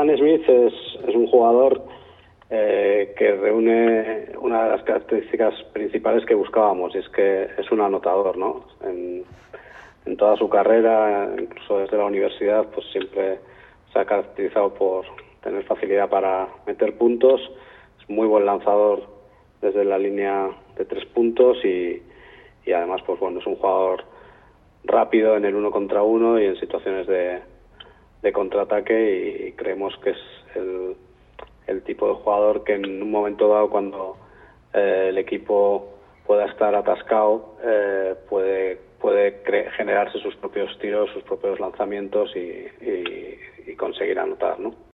Jordan Smith es, es un jugador eh, que reúne una de las características principales que buscábamos, y es que es un anotador, ¿no? En, en toda su carrera, incluso desde la universidad, pues siempre se ha caracterizado por tener facilidad para meter puntos, es muy buen lanzador desde la línea de tres puntos y, y además, pues bueno, es un jugador rápido en el uno contra uno y en situaciones de, de contraataque y creemos que es el, tipo de jugador que en un momento dado cuando eh, el equipo pueda estar atascado eh, puede puede generarse sus propios tiros, sus propios lanzamientos y, y, y conseguir anotar, ¿no?